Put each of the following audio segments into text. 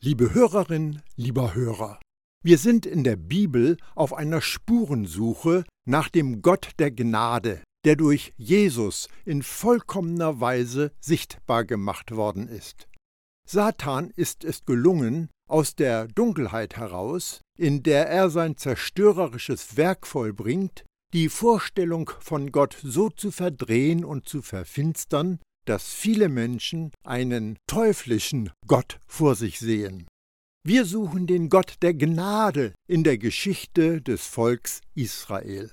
Liebe Hörerin, lieber Hörer, wir sind in der Bibel auf einer Spurensuche nach dem Gott der Gnade, der durch Jesus in vollkommener Weise sichtbar gemacht worden ist. Satan ist es gelungen, aus der Dunkelheit heraus, in der er sein zerstörerisches Werk vollbringt, die Vorstellung von Gott so zu verdrehen und zu verfinstern, dass viele Menschen einen teuflischen Gott vor sich sehen. Wir suchen den Gott der Gnade in der Geschichte des Volks Israel.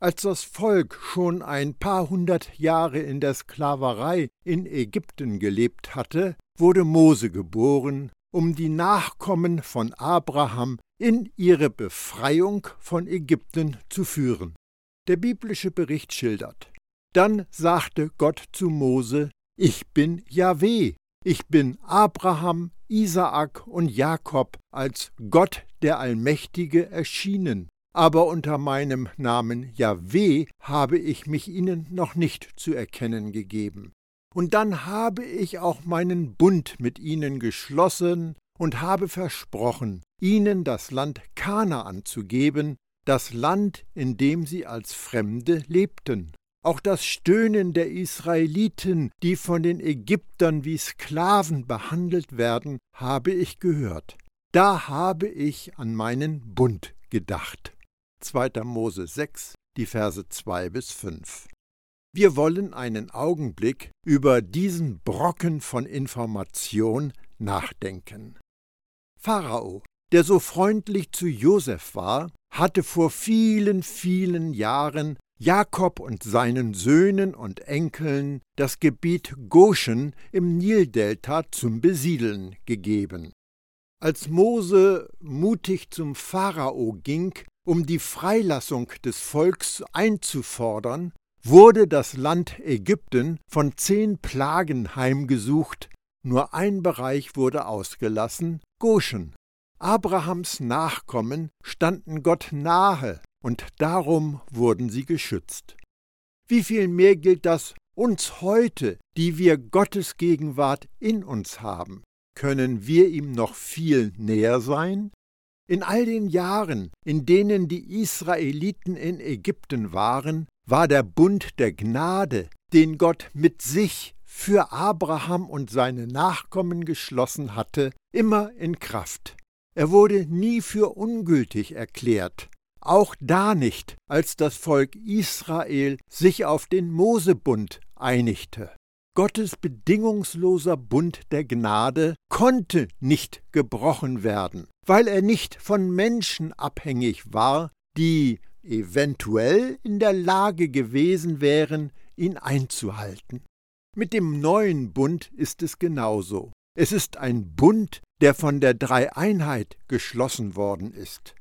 Als das Volk schon ein paar hundert Jahre in der Sklaverei in Ägypten gelebt hatte, wurde Mose geboren, um die Nachkommen von Abraham in ihre Befreiung von Ägypten zu führen. Der biblische Bericht schildert, dann sagte Gott zu Mose, ich bin Jahweh, ich bin Abraham, Isaak und Jakob als Gott der Allmächtige erschienen, aber unter meinem Namen Jahweh habe ich mich ihnen noch nicht zu erkennen gegeben. Und dann habe ich auch meinen Bund mit ihnen geschlossen und habe versprochen, ihnen das Land Kanaan zu geben, das Land, in dem sie als Fremde lebten. Auch das Stöhnen der Israeliten, die von den Ägyptern wie Sklaven behandelt werden, habe ich gehört. Da habe ich an meinen Bund gedacht. 2. Mose 6, die Verse 2 bis 5. Wir wollen einen Augenblick über diesen Brocken von Information nachdenken. Pharao, der so freundlich zu Josef war, hatte vor vielen, vielen Jahren Jakob und seinen Söhnen und Enkeln das Gebiet Goshen im Nildelta zum Besiedeln gegeben. Als Mose mutig zum Pharao ging, um die Freilassung des Volks einzufordern, wurde das Land Ägypten von zehn Plagen heimgesucht, nur ein Bereich wurde ausgelassen, Goshen. Abrahams Nachkommen standen Gott nahe und darum wurden sie geschützt. Wie viel mehr gilt das uns heute, die wir Gottes Gegenwart in uns haben? Können wir ihm noch viel näher sein? In all den Jahren, in denen die Israeliten in Ägypten waren, war der Bund der Gnade, den Gott mit sich für Abraham und seine Nachkommen geschlossen hatte, immer in Kraft. Er wurde nie für ungültig erklärt, auch da nicht, als das Volk Israel sich auf den Mosebund einigte. Gottes bedingungsloser Bund der Gnade konnte nicht gebrochen werden, weil er nicht von Menschen abhängig war, die eventuell in der Lage gewesen wären, ihn einzuhalten. Mit dem neuen Bund ist es genauso. Es ist ein Bund, der von der Dreieinheit geschlossen worden ist.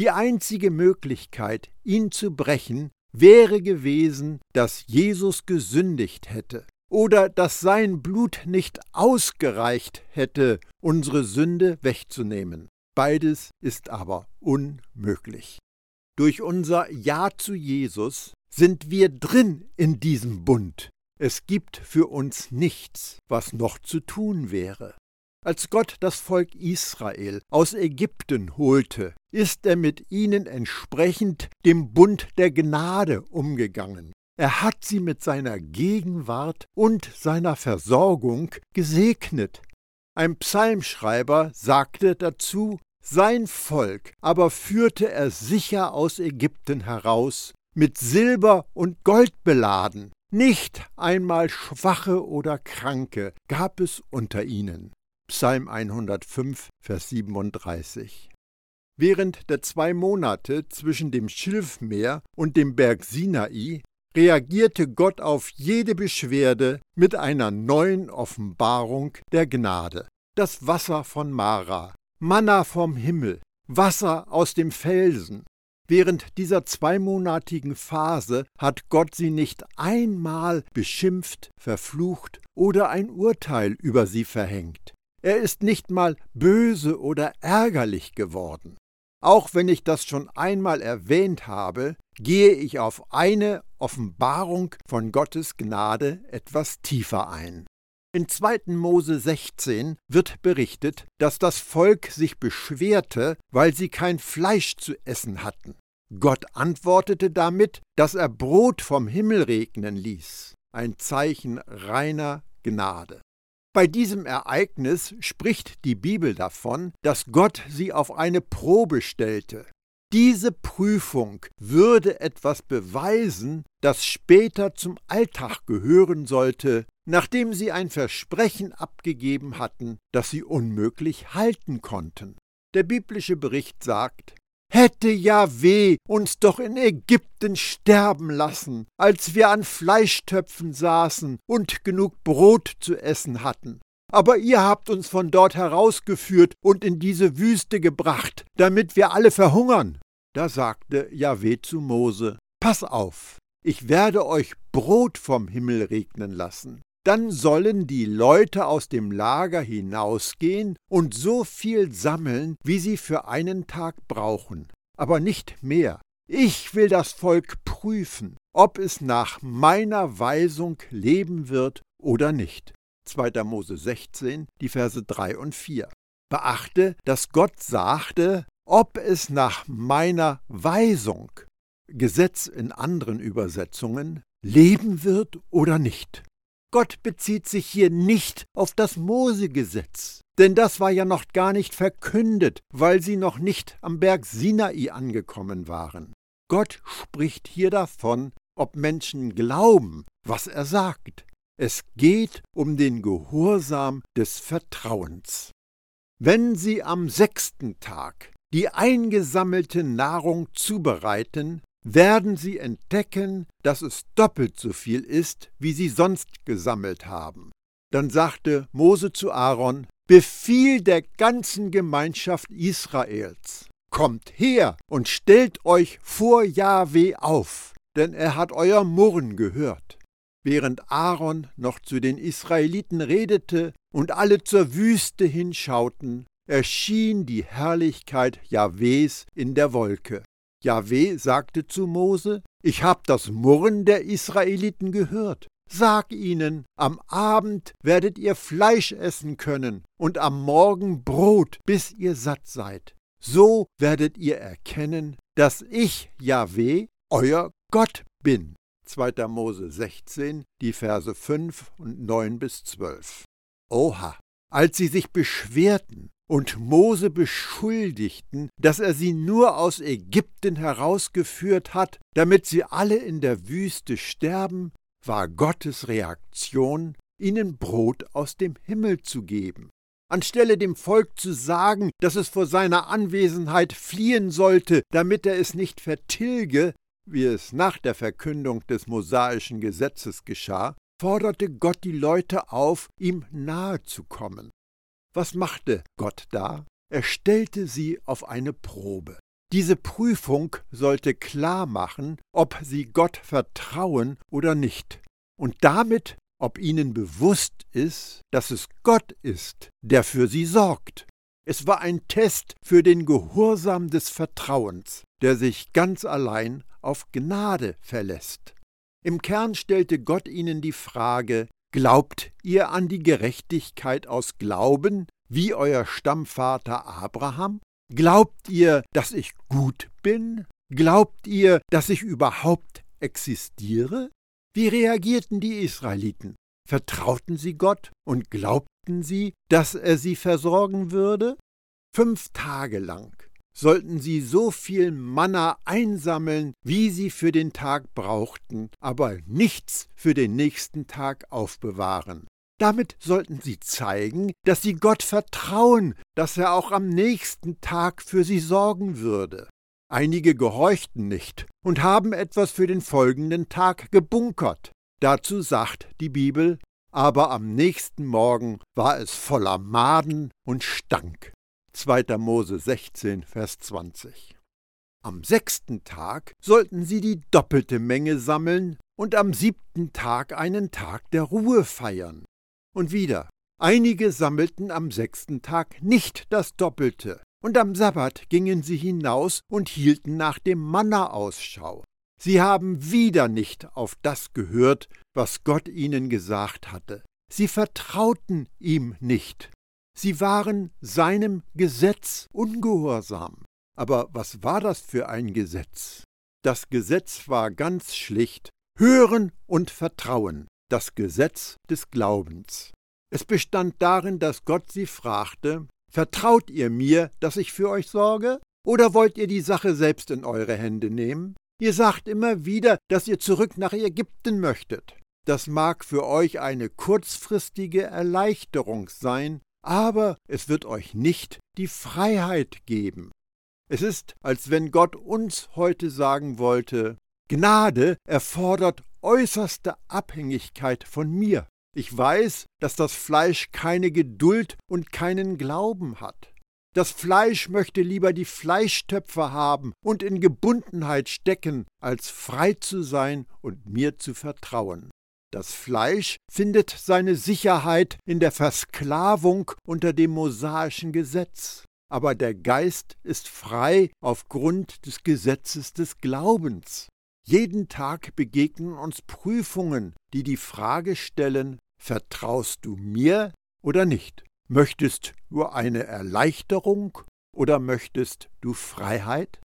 Die einzige Möglichkeit, ihn zu brechen, wäre gewesen, dass Jesus gesündigt hätte oder dass sein Blut nicht ausgereicht hätte, unsere Sünde wegzunehmen. Beides ist aber unmöglich. Durch unser Ja zu Jesus sind wir drin in diesem Bund. Es gibt für uns nichts, was noch zu tun wäre. Als Gott das Volk Israel aus Ägypten holte, ist er mit ihnen entsprechend dem Bund der Gnade umgegangen. Er hat sie mit seiner Gegenwart und seiner Versorgung gesegnet. Ein Psalmschreiber sagte dazu, sein Volk aber führte er sicher aus Ägypten heraus, mit Silber und Gold beladen. Nicht einmal Schwache oder Kranke gab es unter ihnen. Psalm 105, Vers 37. Während der zwei Monate zwischen dem Schilfmeer und dem Berg Sinai reagierte Gott auf jede Beschwerde mit einer neuen Offenbarung der Gnade. Das Wasser von Mara, Manna vom Himmel, Wasser aus dem Felsen. Während dieser zweimonatigen Phase hat Gott sie nicht einmal beschimpft, verflucht oder ein Urteil über sie verhängt. Er ist nicht mal böse oder ärgerlich geworden. Auch wenn ich das schon einmal erwähnt habe, gehe ich auf eine Offenbarung von Gottes Gnade etwas tiefer ein. In 2. Mose 16 wird berichtet, dass das Volk sich beschwerte, weil sie kein Fleisch zu essen hatten. Gott antwortete damit, dass er Brot vom Himmel regnen ließ, ein Zeichen reiner Gnade. Bei diesem Ereignis spricht die Bibel davon, dass Gott sie auf eine Probe stellte. Diese Prüfung würde etwas beweisen, das später zum Alltag gehören sollte, nachdem sie ein Versprechen abgegeben hatten, das sie unmöglich halten konnten. Der biblische Bericht sagt, Hätte Jahweh uns doch in Ägypten sterben lassen, als wir an Fleischtöpfen saßen und genug Brot zu essen hatten. Aber ihr habt uns von dort herausgeführt und in diese Wüste gebracht, damit wir alle verhungern. Da sagte Jahweh zu Mose, Pass auf, ich werde euch Brot vom Himmel regnen lassen. Dann sollen die Leute aus dem Lager hinausgehen und so viel sammeln, wie sie für einen Tag brauchen, aber nicht mehr. Ich will das Volk prüfen, ob es nach meiner Weisung leben wird oder nicht. 2. Mose 16, die Verse 3 und 4. Beachte, dass Gott sagte, ob es nach meiner Weisung, Gesetz in anderen Übersetzungen, leben wird oder nicht. Gott bezieht sich hier nicht auf das Mosegesetz, denn das war ja noch gar nicht verkündet, weil sie noch nicht am Berg Sinai angekommen waren. Gott spricht hier davon, ob Menschen glauben, was er sagt. Es geht um den Gehorsam des Vertrauens. Wenn sie am sechsten Tag die eingesammelte Nahrung zubereiten, werden sie entdecken, dass es doppelt so viel ist, wie sie sonst gesammelt haben. Dann sagte Mose zu Aaron, Befiehl der ganzen Gemeinschaft Israels, kommt her und stellt euch vor Jahwe auf, denn er hat euer Murren gehört. Während Aaron noch zu den Israeliten redete und alle zur Wüste hinschauten, erschien die Herrlichkeit Jahwes in der Wolke. Jahweh sagte zu Mose, ich hab das Murren der Israeliten gehört. Sag ihnen, am Abend werdet ihr Fleisch essen können und am Morgen Brot, bis ihr satt seid. So werdet ihr erkennen, dass ich, Jahweh, euer Gott bin. 2. Mose 16, die Verse 5 und 9 bis 12. Oha, als sie sich beschwerten und Mose beschuldigten, dass er sie nur aus Ägypten herausgeführt hat, damit sie alle in der Wüste sterben, war Gottes Reaktion, ihnen Brot aus dem Himmel zu geben. Anstelle dem Volk zu sagen, dass es vor seiner Anwesenheit fliehen sollte, damit er es nicht vertilge, wie es nach der Verkündung des mosaischen Gesetzes geschah, forderte Gott die Leute auf, ihm nahe zu kommen. Was machte Gott da? Er stellte sie auf eine Probe. Diese Prüfung sollte klar machen, ob sie Gott vertrauen oder nicht, und damit, ob ihnen bewusst ist, dass es Gott ist, der für sie sorgt. Es war ein Test für den Gehorsam des Vertrauens, der sich ganz allein auf Gnade verlässt. Im Kern stellte Gott ihnen die Frage, Glaubt ihr an die Gerechtigkeit aus Glauben, wie euer Stammvater Abraham? Glaubt ihr, dass ich gut bin? Glaubt ihr, dass ich überhaupt existiere? Wie reagierten die Israeliten? Vertrauten sie Gott und glaubten sie, dass er sie versorgen würde? Fünf Tage lang sollten sie so viel Manna einsammeln, wie sie für den Tag brauchten, aber nichts für den nächsten Tag aufbewahren. Damit sollten sie zeigen, dass sie Gott vertrauen, dass er auch am nächsten Tag für sie sorgen würde. Einige gehorchten nicht und haben etwas für den folgenden Tag gebunkert. Dazu sagt die Bibel, aber am nächsten Morgen war es voller Maden und stank. 2. Mose 16, Vers 20. Am sechsten Tag sollten sie die doppelte Menge sammeln und am siebten Tag einen Tag der Ruhe feiern. Und wieder, einige sammelten am sechsten Tag nicht das Doppelte, und am Sabbat gingen sie hinaus und hielten nach dem Manna Ausschau. Sie haben wieder nicht auf das gehört, was Gott ihnen gesagt hatte. Sie vertrauten ihm nicht. Sie waren seinem Gesetz ungehorsam. Aber was war das für ein Gesetz? Das Gesetz war ganz schlicht Hören und Vertrauen, das Gesetz des Glaubens. Es bestand darin, dass Gott sie fragte, Vertraut ihr mir, dass ich für euch sorge? Oder wollt ihr die Sache selbst in eure Hände nehmen? Ihr sagt immer wieder, dass ihr zurück nach Ägypten möchtet. Das mag für euch eine kurzfristige Erleichterung sein, aber es wird euch nicht die Freiheit geben. Es ist, als wenn Gott uns heute sagen wollte, Gnade erfordert äußerste Abhängigkeit von mir. Ich weiß, dass das Fleisch keine Geduld und keinen Glauben hat. Das Fleisch möchte lieber die Fleischtöpfe haben und in Gebundenheit stecken, als frei zu sein und mir zu vertrauen. Das Fleisch findet seine Sicherheit in der Versklavung unter dem mosaischen Gesetz, aber der Geist ist frei aufgrund des Gesetzes des Glaubens. Jeden Tag begegnen uns Prüfungen, die die Frage stellen, vertraust du mir oder nicht? Möchtest du eine Erleichterung oder möchtest du Freiheit?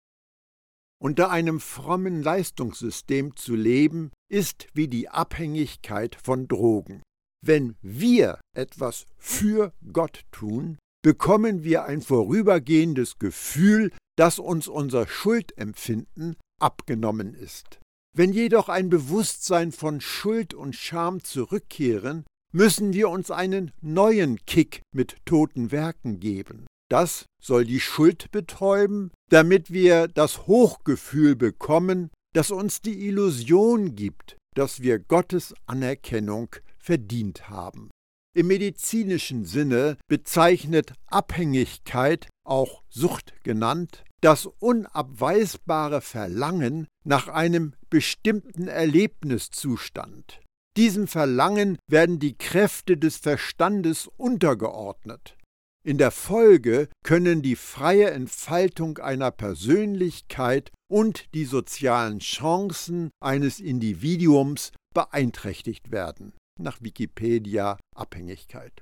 Unter einem frommen Leistungssystem zu leben, ist wie die Abhängigkeit von Drogen. Wenn wir etwas für Gott tun, bekommen wir ein vorübergehendes Gefühl, dass uns unser Schuldempfinden abgenommen ist. Wenn jedoch ein Bewusstsein von Schuld und Scham zurückkehren, müssen wir uns einen neuen Kick mit toten Werken geben. Das soll die Schuld betäuben, damit wir das Hochgefühl bekommen, das uns die Illusion gibt, dass wir Gottes Anerkennung verdient haben. Im medizinischen Sinne bezeichnet Abhängigkeit, auch Sucht genannt, das unabweisbare Verlangen nach einem bestimmten Erlebniszustand. Diesem Verlangen werden die Kräfte des Verstandes untergeordnet. In der Folge können die freie Entfaltung einer Persönlichkeit und die sozialen Chancen eines Individuums beeinträchtigt werden. Nach Wikipedia Abhängigkeit.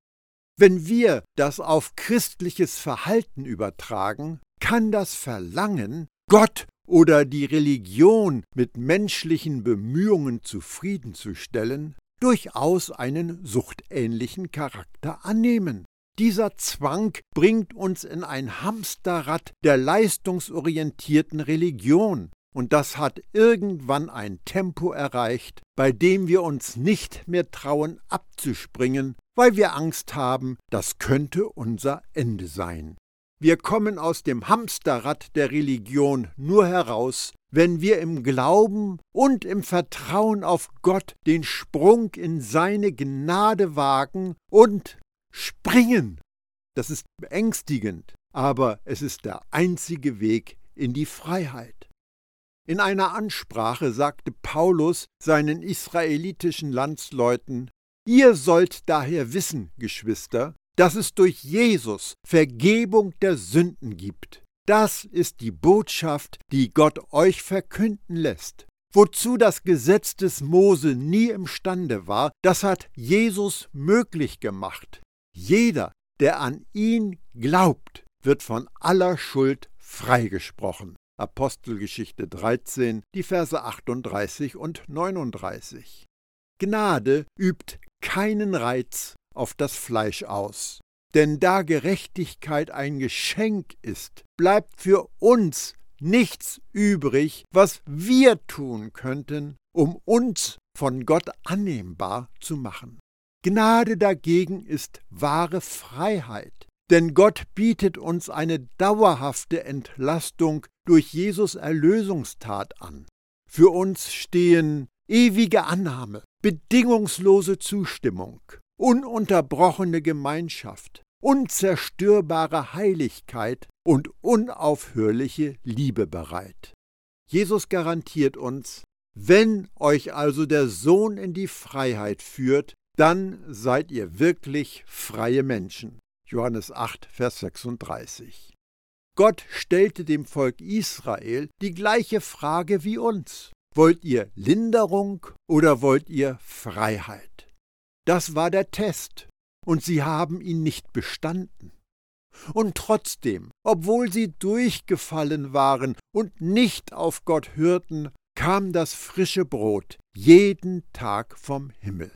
Wenn wir das auf christliches Verhalten übertragen, kann das Verlangen, Gott oder die Religion mit menschlichen Bemühungen zufriedenzustellen, durchaus einen suchtähnlichen Charakter annehmen. Dieser Zwang bringt uns in ein Hamsterrad der leistungsorientierten Religion, und das hat irgendwann ein Tempo erreicht, bei dem wir uns nicht mehr trauen abzuspringen, weil wir Angst haben, das könnte unser Ende sein. Wir kommen aus dem Hamsterrad der Religion nur heraus, wenn wir im Glauben und im Vertrauen auf Gott den Sprung in seine Gnade wagen und springen. Das ist beängstigend, aber es ist der einzige Weg in die Freiheit. In einer Ansprache sagte Paulus seinen israelitischen Landsleuten, Ihr sollt daher wissen, Geschwister, dass es durch Jesus Vergebung der Sünden gibt. Das ist die Botschaft, die Gott euch verkünden lässt. Wozu das Gesetz des Mose nie imstande war, das hat Jesus möglich gemacht. Jeder, der an ihn glaubt, wird von aller Schuld freigesprochen. Apostelgeschichte 13, die Verse 38 und 39. Gnade übt keinen Reiz auf das Fleisch aus. Denn da Gerechtigkeit ein Geschenk ist, bleibt für uns nichts übrig, was wir tun könnten, um uns von Gott annehmbar zu machen. Gnade dagegen ist wahre Freiheit, denn Gott bietet uns eine dauerhafte Entlastung durch Jesus Erlösungstat an. Für uns stehen ewige Annahme, bedingungslose Zustimmung, ununterbrochene Gemeinschaft, unzerstörbare Heiligkeit und unaufhörliche Liebe bereit. Jesus garantiert uns, wenn euch also der Sohn in die Freiheit führt, dann seid ihr wirklich freie Menschen. Johannes 8, Vers 36. Gott stellte dem Volk Israel die gleiche Frage wie uns. Wollt ihr Linderung oder wollt ihr Freiheit? Das war der Test, und sie haben ihn nicht bestanden. Und trotzdem, obwohl sie durchgefallen waren und nicht auf Gott hörten, kam das frische Brot jeden Tag vom Himmel.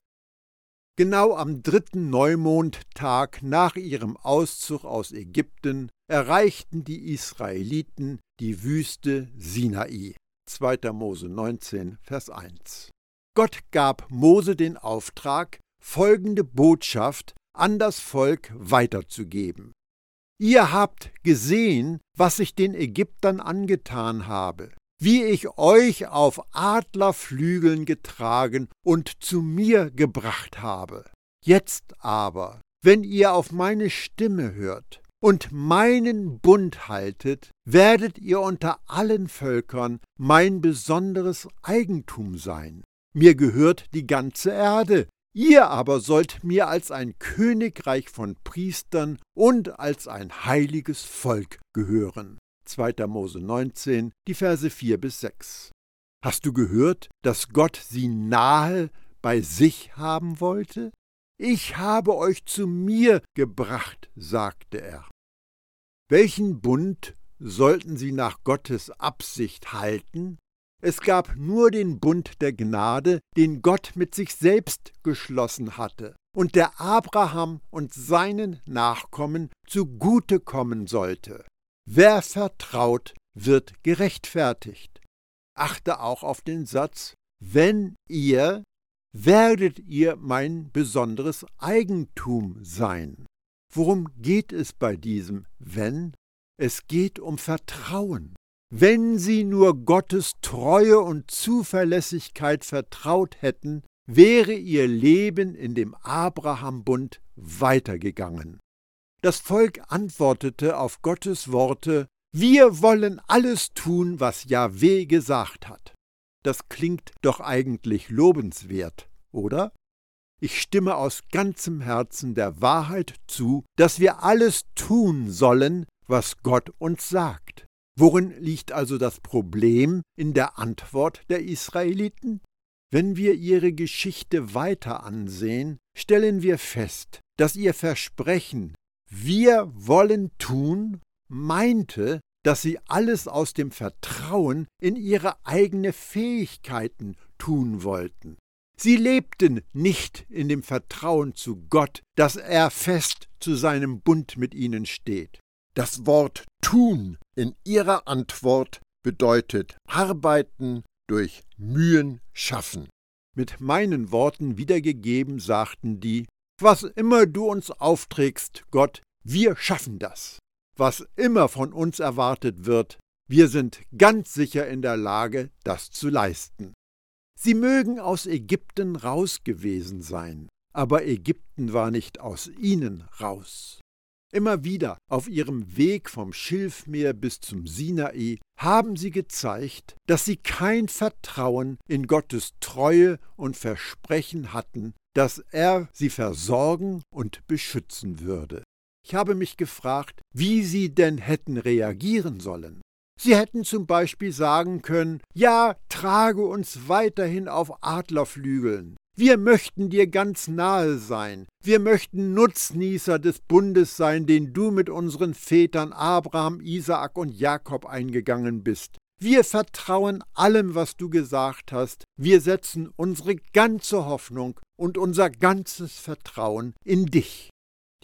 Genau am dritten Neumondtag nach ihrem Auszug aus Ägypten erreichten die Israeliten die Wüste Sinai. 2. Mose 19, Vers 1. Gott gab Mose den Auftrag, folgende Botschaft an das Volk weiterzugeben. Ihr habt gesehen, was ich den Ägyptern angetan habe, wie ich euch auf Adlerflügeln getragen und zu mir gebracht habe. Jetzt aber, wenn ihr auf meine Stimme hört und meinen Bund haltet, werdet ihr unter allen Völkern mein besonderes Eigentum sein. Mir gehört die ganze Erde, ihr aber sollt mir als ein Königreich von Priestern und als ein heiliges Volk gehören. 2. Mose 19, die Verse 4 bis 6. Hast du gehört, dass Gott sie nahe bei sich haben wollte? Ich habe euch zu mir gebracht, sagte er. Welchen Bund sollten sie nach Gottes Absicht halten? Es gab nur den Bund der Gnade, den Gott mit sich selbst geschlossen hatte und der Abraham und seinen Nachkommen zugute kommen sollte. Wer vertraut, wird gerechtfertigt. Achte auch auf den Satz, wenn ihr, werdet ihr mein besonderes Eigentum sein. Worum geht es bei diesem wenn? Es geht um Vertrauen. Wenn sie nur Gottes Treue und Zuverlässigkeit vertraut hätten, wäre ihr Leben in dem Abrahambund weitergegangen. Das Volk antwortete auf Gottes Worte, wir wollen alles tun, was Jahweh gesagt hat. Das klingt doch eigentlich lobenswert, oder? Ich stimme aus ganzem Herzen der Wahrheit zu, dass wir alles tun sollen, was Gott uns sagt. Worin liegt also das Problem in der Antwort der Israeliten? Wenn wir ihre Geschichte weiter ansehen, stellen wir fest, dass ihr Versprechen, wir wollen tun, meinte, dass sie alles aus dem Vertrauen in ihre eigene Fähigkeiten tun wollten. Sie lebten nicht in dem Vertrauen zu Gott, dass er fest zu seinem Bund mit ihnen steht. Das Wort tun in ihrer Antwort bedeutet arbeiten durch Mühen schaffen. Mit meinen Worten wiedergegeben sagten die, was immer du uns aufträgst, Gott, wir schaffen das. Was immer von uns erwartet wird, wir sind ganz sicher in der Lage, das zu leisten. Sie mögen aus Ägypten raus gewesen sein, aber Ägypten war nicht aus ihnen raus. Immer wieder auf ihrem Weg vom Schilfmeer bis zum Sinai haben sie gezeigt, dass sie kein Vertrauen in Gottes Treue und Versprechen hatten, dass er sie versorgen und beschützen würde. Ich habe mich gefragt, wie sie denn hätten reagieren sollen. Sie hätten zum Beispiel sagen können, ja, trage uns weiterhin auf Adlerflügeln, wir möchten dir ganz nahe sein. Wir möchten Nutznießer des Bundes sein, den du mit unseren Vätern Abraham, Isaak und Jakob eingegangen bist. Wir vertrauen allem, was du gesagt hast. Wir setzen unsere ganze Hoffnung und unser ganzes Vertrauen in dich.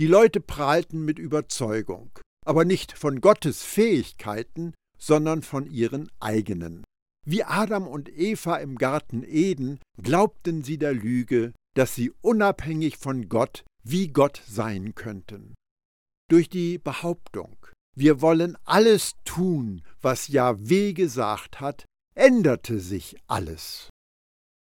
Die Leute prahlten mit Überzeugung, aber nicht von Gottes Fähigkeiten, sondern von ihren eigenen. Wie Adam und Eva im Garten Eden glaubten sie der Lüge, dass sie unabhängig von Gott wie Gott sein könnten. Durch die Behauptung, wir wollen alles tun, was Jahweh gesagt hat, änderte sich alles.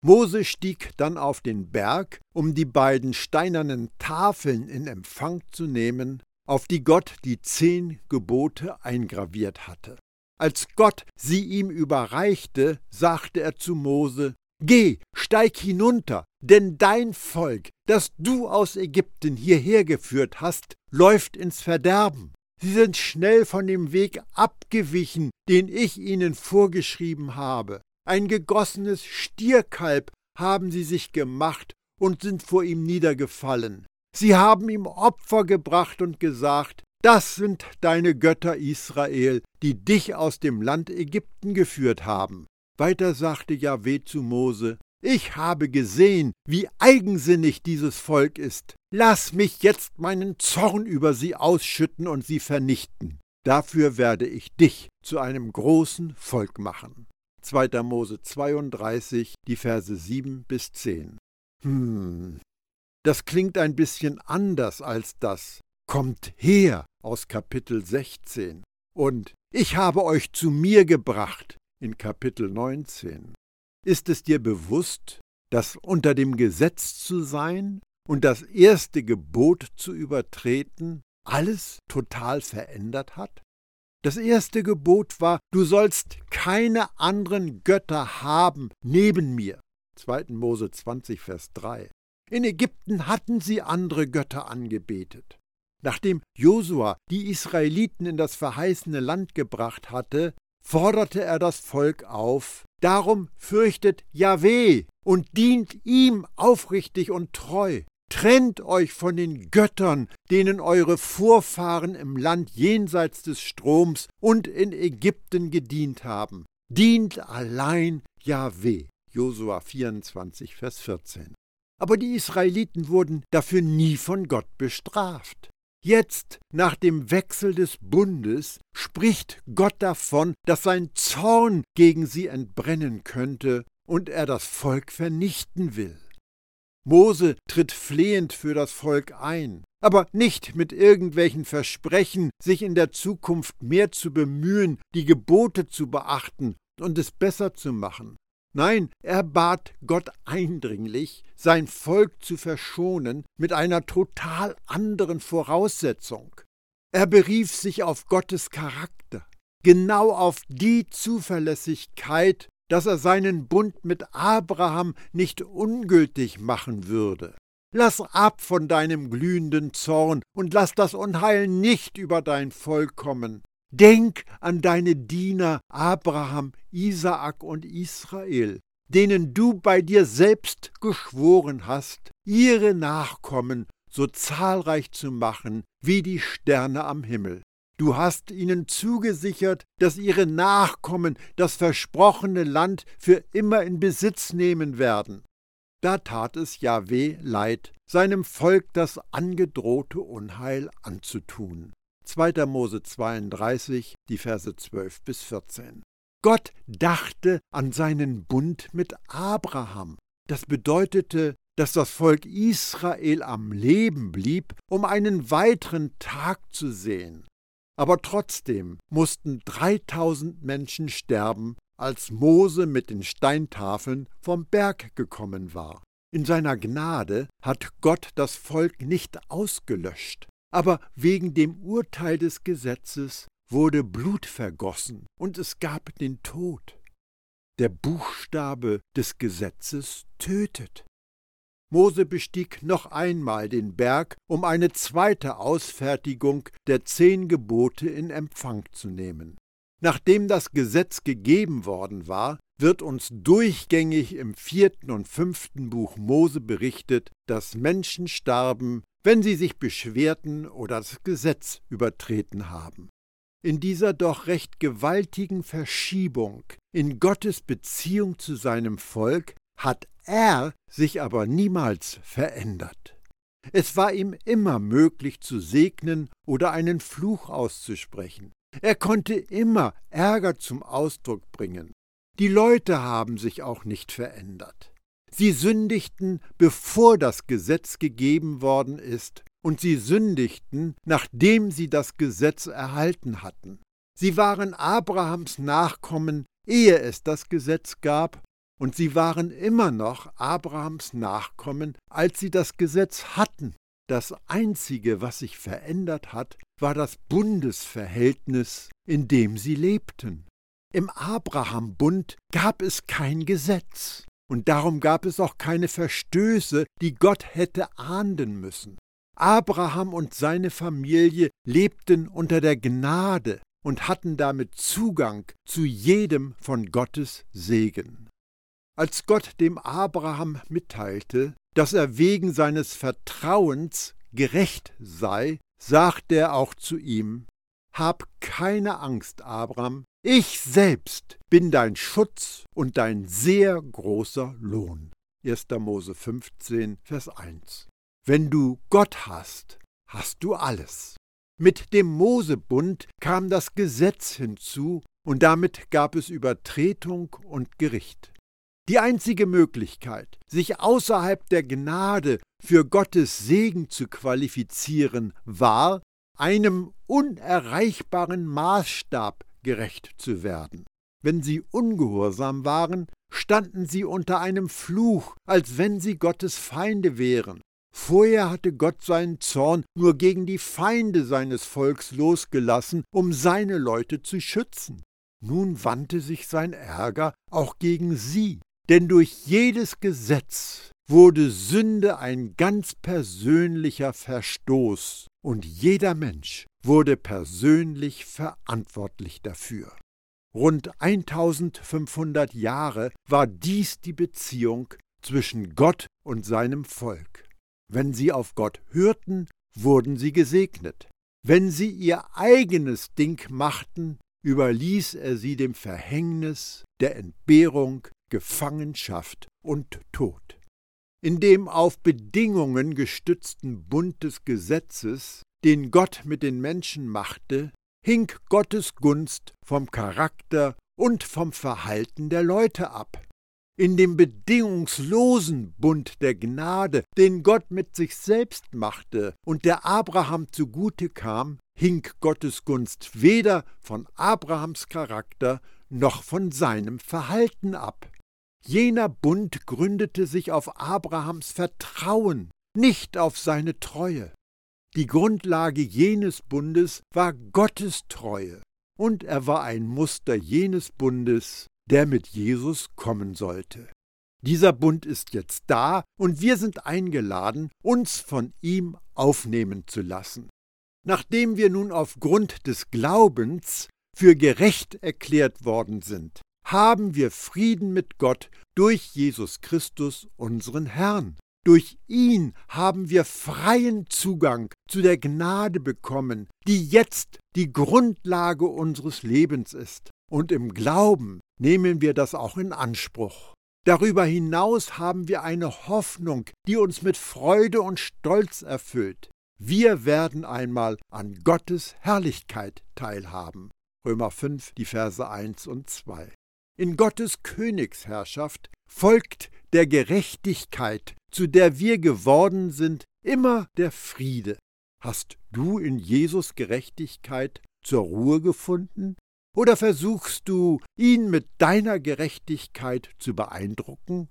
Mose stieg dann auf den Berg, um die beiden steinernen Tafeln in Empfang zu nehmen, auf die Gott die zehn Gebote eingraviert hatte. Als Gott sie ihm überreichte, sagte er zu Mose, Geh, steig hinunter, denn dein Volk, das du aus Ägypten hierher geführt hast, läuft ins Verderben. Sie sind schnell von dem Weg abgewichen, den ich ihnen vorgeschrieben habe. Ein gegossenes Stierkalb haben sie sich gemacht und sind vor ihm niedergefallen. Sie haben ihm Opfer gebracht und gesagt, das sind deine Götter Israel, die dich aus dem Land Ägypten geführt haben. Weiter sagte Jahweh zu Mose, ich habe gesehen, wie eigensinnig dieses Volk ist. Lass mich jetzt meinen Zorn über sie ausschütten und sie vernichten. Dafür werde ich dich zu einem großen Volk machen. 2. Mose 32, die Verse 7 bis 10. Hm, das klingt ein bisschen anders als das. Kommt her aus Kapitel 16. Und ich habe euch zu mir gebracht in Kapitel 19. Ist es dir bewusst, dass unter dem Gesetz zu sein und das erste Gebot zu übertreten alles total verändert hat? Das erste Gebot war, du sollst keine anderen Götter haben neben mir. 2. Mose 20, Vers 3. In Ägypten hatten sie andere Götter angebetet. Nachdem Josua die Israeliten in das verheißene Land gebracht hatte, forderte er das Volk auf, darum fürchtet Jahweh und dient ihm aufrichtig und treu. Trennt euch von den Göttern, denen eure Vorfahren im Land jenseits des Stroms und in Ägypten gedient haben. Dient allein Jahweh. Josua 24, Vers 14. Aber die Israeliten wurden dafür nie von Gott bestraft. Jetzt, nach dem Wechsel des Bundes, spricht Gott davon, dass sein Zorn gegen sie entbrennen könnte und er das Volk vernichten will. Mose tritt flehend für das Volk ein, aber nicht mit irgendwelchen Versprechen, sich in der Zukunft mehr zu bemühen, die Gebote zu beachten und es besser zu machen. Nein, er bat Gott eindringlich, sein Volk zu verschonen mit einer total anderen Voraussetzung. Er berief sich auf Gottes Charakter, genau auf die Zuverlässigkeit, dass er seinen Bund mit Abraham nicht ungültig machen würde. Lass ab von deinem glühenden Zorn und lass das Unheil nicht über dein Volk kommen. Denk an deine Diener Abraham, Isaak und Israel, denen du bei dir selbst geschworen hast, ihre Nachkommen so zahlreich zu machen wie die Sterne am Himmel. Du hast ihnen zugesichert, dass ihre Nachkommen das versprochene Land für immer in Besitz nehmen werden. Da tat es Jahweh leid, seinem Volk das angedrohte Unheil anzutun. 2. Mose 32, die Verse 12 bis 14. Gott dachte an seinen Bund mit Abraham. Das bedeutete, dass das Volk Israel am Leben blieb, um einen weiteren Tag zu sehen. Aber trotzdem mussten 3000 Menschen sterben, als Mose mit den Steintafeln vom Berg gekommen war. In seiner Gnade hat Gott das Volk nicht ausgelöscht, aber wegen dem Urteil des Gesetzes wurde Blut vergossen und es gab den Tod. Der Buchstabe des Gesetzes tötet. Mose bestieg noch einmal den Berg, um eine zweite Ausfertigung der zehn Gebote in Empfang zu nehmen. Nachdem das Gesetz gegeben worden war, wird uns durchgängig im vierten und fünften Buch Mose berichtet, dass Menschen starben, wenn sie sich beschwerten oder das Gesetz übertreten haben. In dieser doch recht gewaltigen Verschiebung in Gottes Beziehung zu seinem Volk hat er sich aber niemals verändert. Es war ihm immer möglich zu segnen oder einen Fluch auszusprechen. Er konnte immer Ärger zum Ausdruck bringen. Die Leute haben sich auch nicht verändert. Sie sündigten, bevor das Gesetz gegeben worden ist, und sie sündigten, nachdem sie das Gesetz erhalten hatten. Sie waren Abrahams Nachkommen, ehe es das Gesetz gab, und sie waren immer noch Abrahams Nachkommen, als sie das Gesetz hatten. Das Einzige, was sich verändert hat, war das Bundesverhältnis, in dem sie lebten. Im Abrahambund gab es kein Gesetz. Und darum gab es auch keine Verstöße, die Gott hätte ahnden müssen. Abraham und seine Familie lebten unter der Gnade und hatten damit Zugang zu jedem von Gottes Segen. Als Gott dem Abraham mitteilte, dass er wegen seines Vertrauens gerecht sei, sagt er auch zu ihm, Hab keine Angst, Abraham, ich selbst bin dein Schutz und dein sehr großer Lohn. 1. Mose 15, Vers 1. Wenn du Gott hast, hast du alles. Mit dem Mosebund kam das Gesetz hinzu und damit gab es Übertretung und Gericht. Die einzige Möglichkeit, sich außerhalb der Gnade für Gottes Segen zu qualifizieren, war, einem unerreichbaren Maßstab gerecht zu werden. Wenn sie ungehorsam waren, standen sie unter einem Fluch, als wenn sie Gottes Feinde wären. Vorher hatte Gott seinen Zorn nur gegen die Feinde seines Volks losgelassen, um seine Leute zu schützen. Nun wandte sich sein Ärger auch gegen sie, denn durch jedes Gesetz wurde Sünde ein ganz persönlicher Verstoß, und jeder Mensch wurde persönlich verantwortlich dafür. Rund 1500 Jahre war dies die Beziehung zwischen Gott und seinem Volk. Wenn sie auf Gott hörten, wurden sie gesegnet. Wenn sie ihr eigenes Ding machten, überließ er sie dem Verhängnis der Entbehrung, Gefangenschaft und Tod. In dem auf Bedingungen gestützten Bund des Gesetzes, den Gott mit den Menschen machte, hing Gottes Gunst vom Charakter und vom Verhalten der Leute ab. In dem bedingungslosen Bund der Gnade, den Gott mit sich selbst machte und der Abraham zugute kam, hing Gottes Gunst weder von Abrahams Charakter noch von seinem Verhalten ab. Jener Bund gründete sich auf Abrahams Vertrauen, nicht auf seine Treue. Die Grundlage jenes Bundes war Gottes Treue, und er war ein Muster jenes Bundes, der mit Jesus kommen sollte. Dieser Bund ist jetzt da, und wir sind eingeladen, uns von ihm aufnehmen zu lassen. Nachdem wir nun aufgrund des Glaubens für gerecht erklärt worden sind, haben wir Frieden mit Gott durch Jesus Christus, unseren Herrn. Durch ihn haben wir freien Zugang zu der Gnade bekommen, die jetzt die Grundlage unseres Lebens ist. Und im Glauben nehmen wir das auch in Anspruch. Darüber hinaus haben wir eine Hoffnung, die uns mit Freude und Stolz erfüllt. Wir werden einmal an Gottes Herrlichkeit teilhaben. Römer 5, die Verse 1 und 2. In Gottes Königsherrschaft folgt der Gerechtigkeit, zu der wir geworden sind, immer der Friede. Hast du in Jesus Gerechtigkeit zur Ruhe gefunden? Oder versuchst du, ihn mit deiner Gerechtigkeit zu beeindrucken?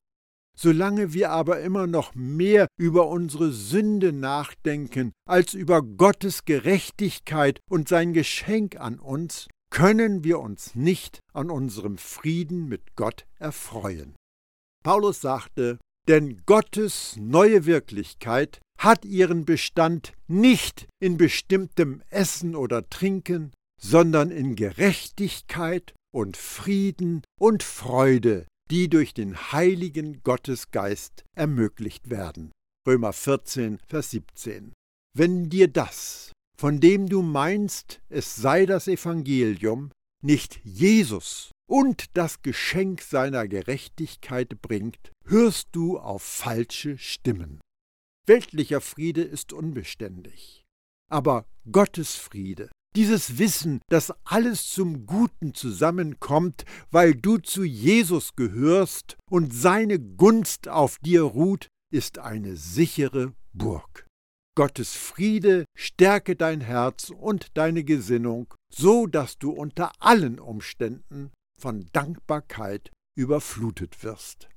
Solange wir aber immer noch mehr über unsere Sünde nachdenken als über Gottes Gerechtigkeit und sein Geschenk an uns, können wir uns nicht an unserem Frieden mit Gott erfreuen. Paulus sagte, denn Gottes neue Wirklichkeit hat ihren Bestand nicht in bestimmtem Essen oder Trinken, sondern in Gerechtigkeit und Frieden und Freude, die durch den heiligen Gottesgeist ermöglicht werden. Römer 14, Vers 17. Wenn dir das, von dem du meinst, es sei das Evangelium, nicht Jesus und das Geschenk seiner Gerechtigkeit bringt, hörst du auf falsche Stimmen. Weltlicher Friede ist unbeständig. Aber Gottes Friede, dieses Wissen, dass alles zum Guten zusammenkommt, weil du zu Jesus gehörst und seine Gunst auf dir ruht, ist eine sichere Burg. Gottes Friede stärke dein Herz und deine Gesinnung, so dass du unter allen Umständen von Dankbarkeit überflutet wirst.